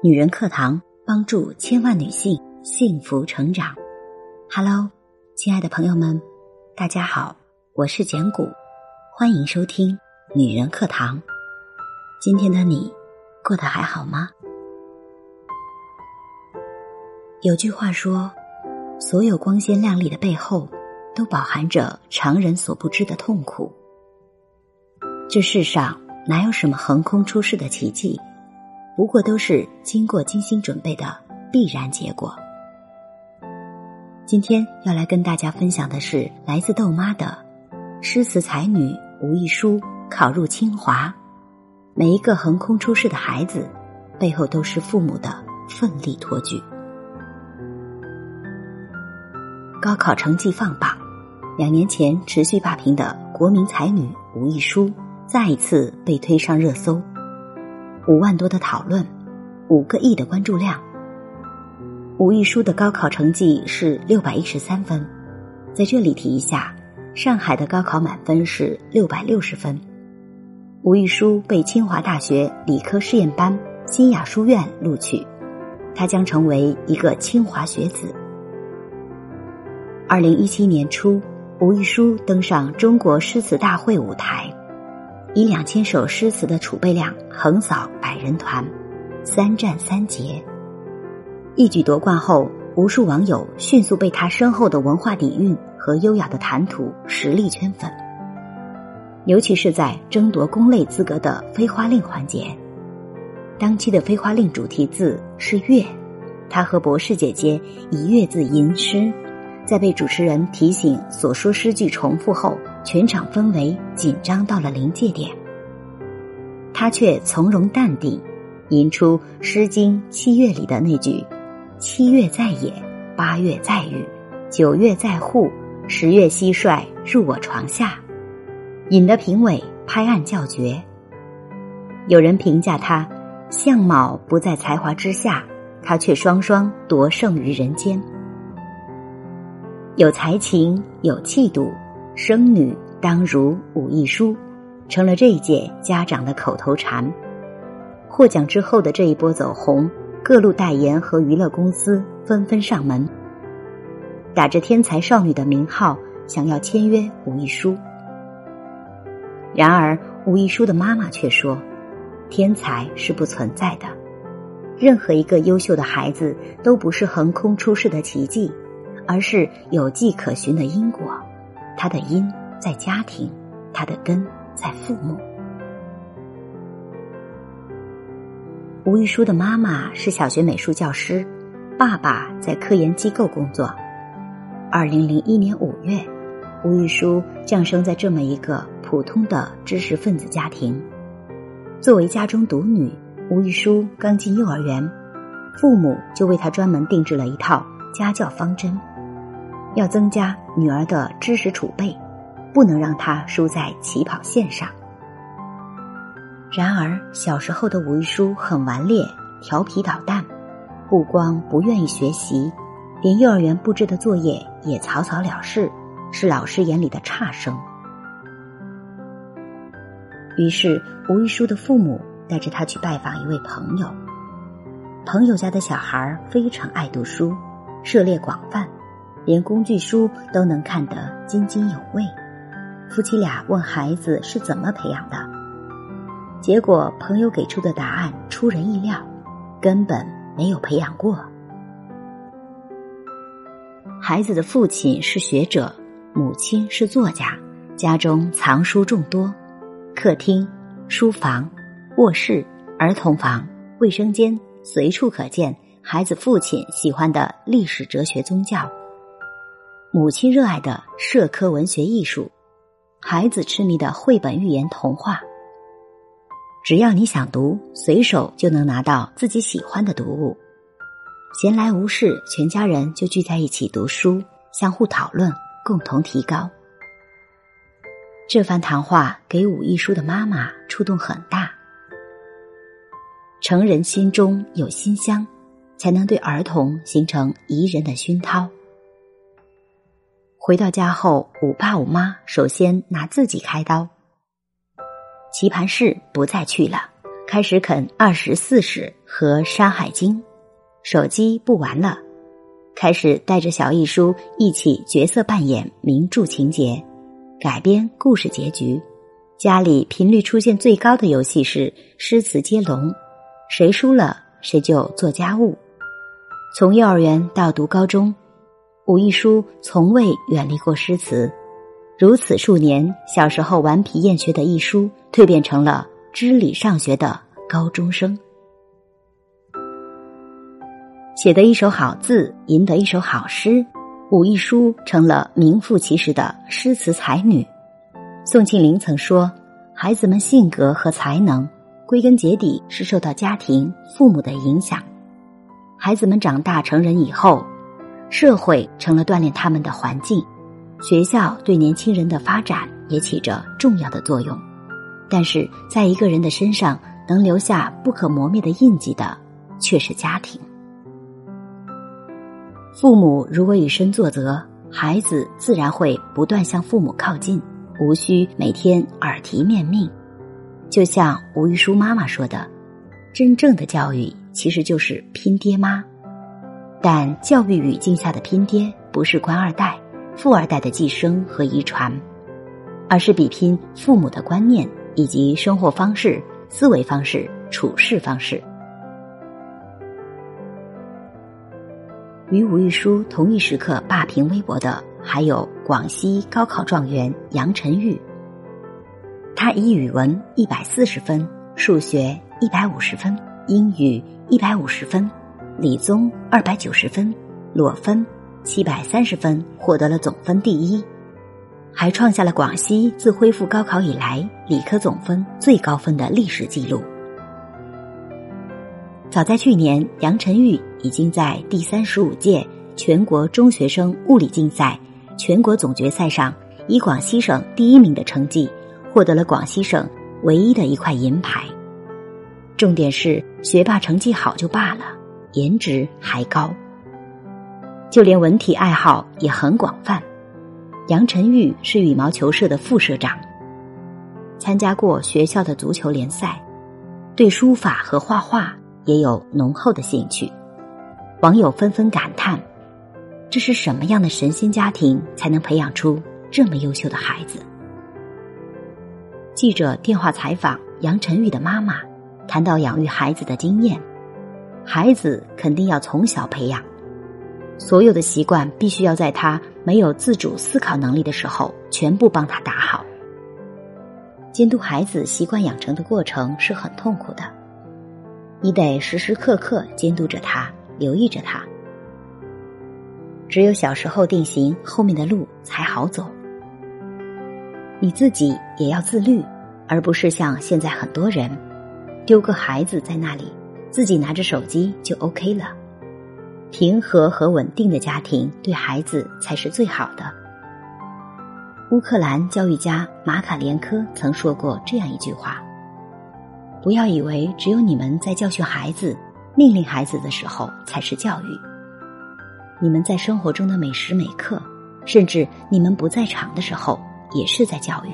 女人课堂帮助千万女性幸福成长。Hello，亲爱的朋友们，大家好，我是简古，欢迎收听女人课堂。今天的你过得还好吗？有句话说，所有光鲜亮丽的背后，都饱含着常人所不知的痛苦。这世上哪有什么横空出世的奇迹？不过都是经过精心准备的必然结果。今天要来跟大家分享的是来自豆妈的诗词才女吴亦舒考入清华。每一个横空出世的孩子，背后都是父母的奋力托举。高考成绩放榜，两年前持续霸屏的国民才女吴亦舒，再一次被推上热搜。五万多的讨论，五个亿的关注量。吴亦舒的高考成绩是六百一十三分，在这里提一下，上海的高考满分是六百六十分。吴亦舒被清华大学理科试验班新雅书院录取，她将成为一个清华学子。二零一七年初，吴亦舒登上中国诗词大会舞台。以两千首诗词的储备量横扫百人团，三战三捷，一举夺冠后，无数网友迅速被他深厚的文化底蕴和优雅的谈吐实力圈粉。尤其是在争夺宫类资格的飞花令环节，当期的飞花令主题字是“月”，他和博士姐姐以“月”字吟诗。在被主持人提醒所说诗句重复后，全场氛围紧张到了临界点。他却从容淡定，吟出《诗经·七月》里的那句：“七月在野，八月在雨，九月在户，十月蟋蟀入我床下。”引得评委拍案叫绝。有人评价他相貌不在才华之下，他却双双夺胜于人间。有才情，有气度，生女当如武亦舒，成了这一届家长的口头禅。获奖之后的这一波走红，各路代言和娱乐公司纷纷上门，打着天才少女的名号，想要签约武亦舒。然而，武亦舒的妈妈却说：“天才是不存在的，任何一个优秀的孩子都不是横空出世的奇迹。”而是有迹可循的因果，他的因在家庭，他的根在父母。吴玉书的妈妈是小学美术教师，爸爸在科研机构工作。二零零一年五月，吴玉书降生在这么一个普通的知识分子家庭。作为家中独女，吴玉书刚进幼儿园，父母就为她专门定制了一套家教方针。要增加女儿的知识储备，不能让她输在起跑线上。然而，小时候的吴亦舒很顽劣、调皮捣蛋，不光不愿意学习，连幼儿园布置的作业也草草了事，是老师眼里的差生。于是，吴亦舒的父母带着他去拜访一位朋友。朋友家的小孩非常爱读书，涉猎广泛。连工具书都能看得津津有味。夫妻俩问孩子是怎么培养的，结果朋友给出的答案出人意料，根本没有培养过。孩子的父亲是学者，母亲是作家，家中藏书众多，客厅、书房、卧室、儿童房、卫生间随处可见孩子父亲喜欢的历史、哲学、宗教。母亲热爱的社科文学艺术，孩子痴迷的绘本寓言童话。只要你想读，随手就能拿到自己喜欢的读物。闲来无事，全家人就聚在一起读书，相互讨论，共同提高。这番谈话给武亦舒的妈妈触动很大。成人心中有馨香，才能对儿童形成宜人的熏陶。回到家后，五爸五妈首先拿自己开刀。棋盘室不再去了，开始啃《二十四史》和《山海经》，手机不玩了，开始带着小艺书一起角色扮演名著情节，改编故事结局。家里频率出现最高的游戏是诗词接龙，谁输了谁就做家务。从幼儿园到读高中，武亦姝从未远离过诗词。如此数年，小时候顽皮厌学的亦姝蜕变成了。知礼上学的高中生，写得一手好字，吟得一手好诗，武亦姝成了名副其实的诗词才女。宋庆龄曾说：“孩子们性格和才能，归根结底是受到家庭、父母的影响。孩子们长大成人以后，社会成了锻炼他们的环境，学校对年轻人的发展也起着重要的作用。”但是，在一个人的身上能留下不可磨灭的印记的，却是家庭。父母如果以身作则，孩子自然会不断向父母靠近，无需每天耳提面命。就像吴玉书妈妈说的：“真正的教育其实就是拼爹妈。”但教育语境下的拼爹，不是官二代、富二代的寄生和遗传，而是比拼父母的观念。以及生活方式、思维方式、处事方式。与吴玉书同一时刻霸屏微博的，还有广西高考状元杨晨玉。他以语文一百四十分、数学一百五十分、英语一百五十分、理综二百九十分、裸分七百三十分，获得了总分第一。还创下了广西自恢复高考以来理科总分最高分的历史记录。早在去年，杨晨玉已经在第三十五届全国中学生物理竞赛全国总决赛上，以广西省第一名的成绩，获得了广西省唯一的一块银牌。重点是，学霸成绩好就罢了，颜值还高，就连文体爱好也很广泛。杨晨玉是羽毛球社的副社长，参加过学校的足球联赛，对书法和画画也有浓厚的兴趣。网友纷纷感叹：“这是什么样的神仙家庭才能培养出这么优秀的孩子？”记者电话采访杨晨玉的妈妈，谈到养育孩子的经验，孩子肯定要从小培养。所有的习惯必须要在他没有自主思考能力的时候全部帮他打好。监督孩子习惯养成的过程是很痛苦的，你得时时刻刻监督着他，留意着他。只有小时候定型，后面的路才好走。你自己也要自律，而不是像现在很多人，丢个孩子在那里，自己拿着手机就 OK 了。平和和稳定的家庭对孩子才是最好的。乌克兰教育家马卡连科曾说过这样一句话：“不要以为只有你们在教训孩子、命令孩子的时候才是教育，你们在生活中的每时每刻，甚至你们不在场的时候，也是在教育。”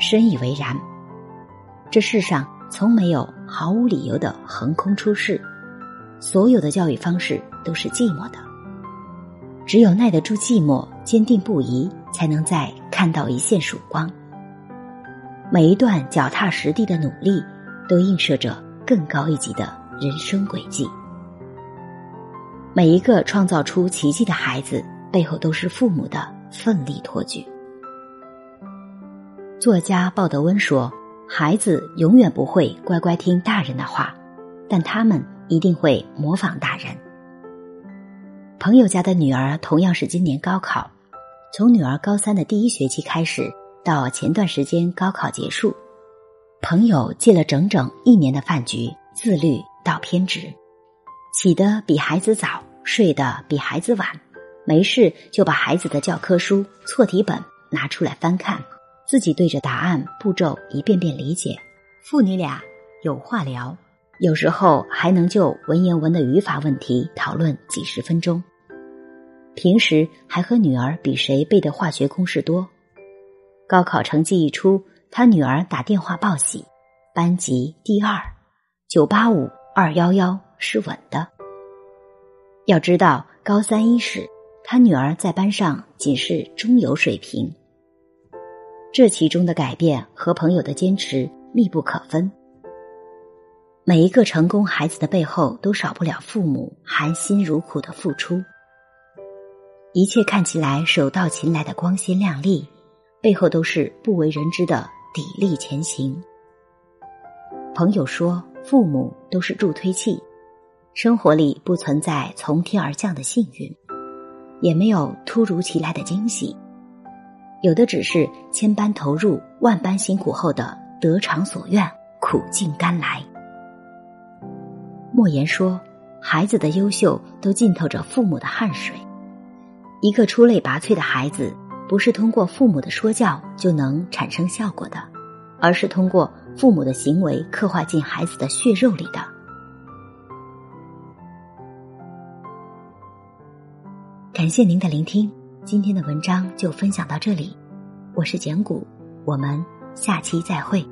深以为然。这世上从没有毫无理由的横空出世。所有的教育方式都是寂寞的，只有耐得住寂寞、坚定不移，才能再看到一线曙光。每一段脚踏实地的努力，都映射着更高一级的人生轨迹。每一个创造出奇迹的孩子，背后都是父母的奋力托举。作家鲍德温说：“孩子永远不会乖乖听大人的话，但他们。”一定会模仿大人。朋友家的女儿同样是今年高考，从女儿高三的第一学期开始，到前段时间高考结束，朋友戒了整整一年的饭局，自律到偏执，起得比孩子早，睡得比孩子晚，没事就把孩子的教科书、错题本拿出来翻看，自己对着答案步骤一遍遍理解，父女俩有话聊。有时候还能就文言文的语法问题讨论几十分钟。平时还和女儿比谁背的化学公式多。高考成绩一出，他女儿打电话报喜，班级第二，九八五二幺幺是稳的。要知道，高三伊始，他女儿在班上仅是中游水平。这其中的改变和朋友的坚持密不可分。每一个成功孩子的背后，都少不了父母含辛茹苦的付出。一切看起来手到擒来的光鲜亮丽，背后都是不为人知的砥砺前行。朋友说，父母都是助推器。生活里不存在从天而降的幸运，也没有突如其来的惊喜，有的只是千般投入、万般辛苦后的得偿所愿、苦尽甘来。莫言说：“孩子的优秀都浸透着父母的汗水。一个出类拔萃的孩子，不是通过父母的说教就能产生效果的，而是通过父母的行为刻画进孩子的血肉里的。”感谢您的聆听，今天的文章就分享到这里，我是简古，我们下期再会。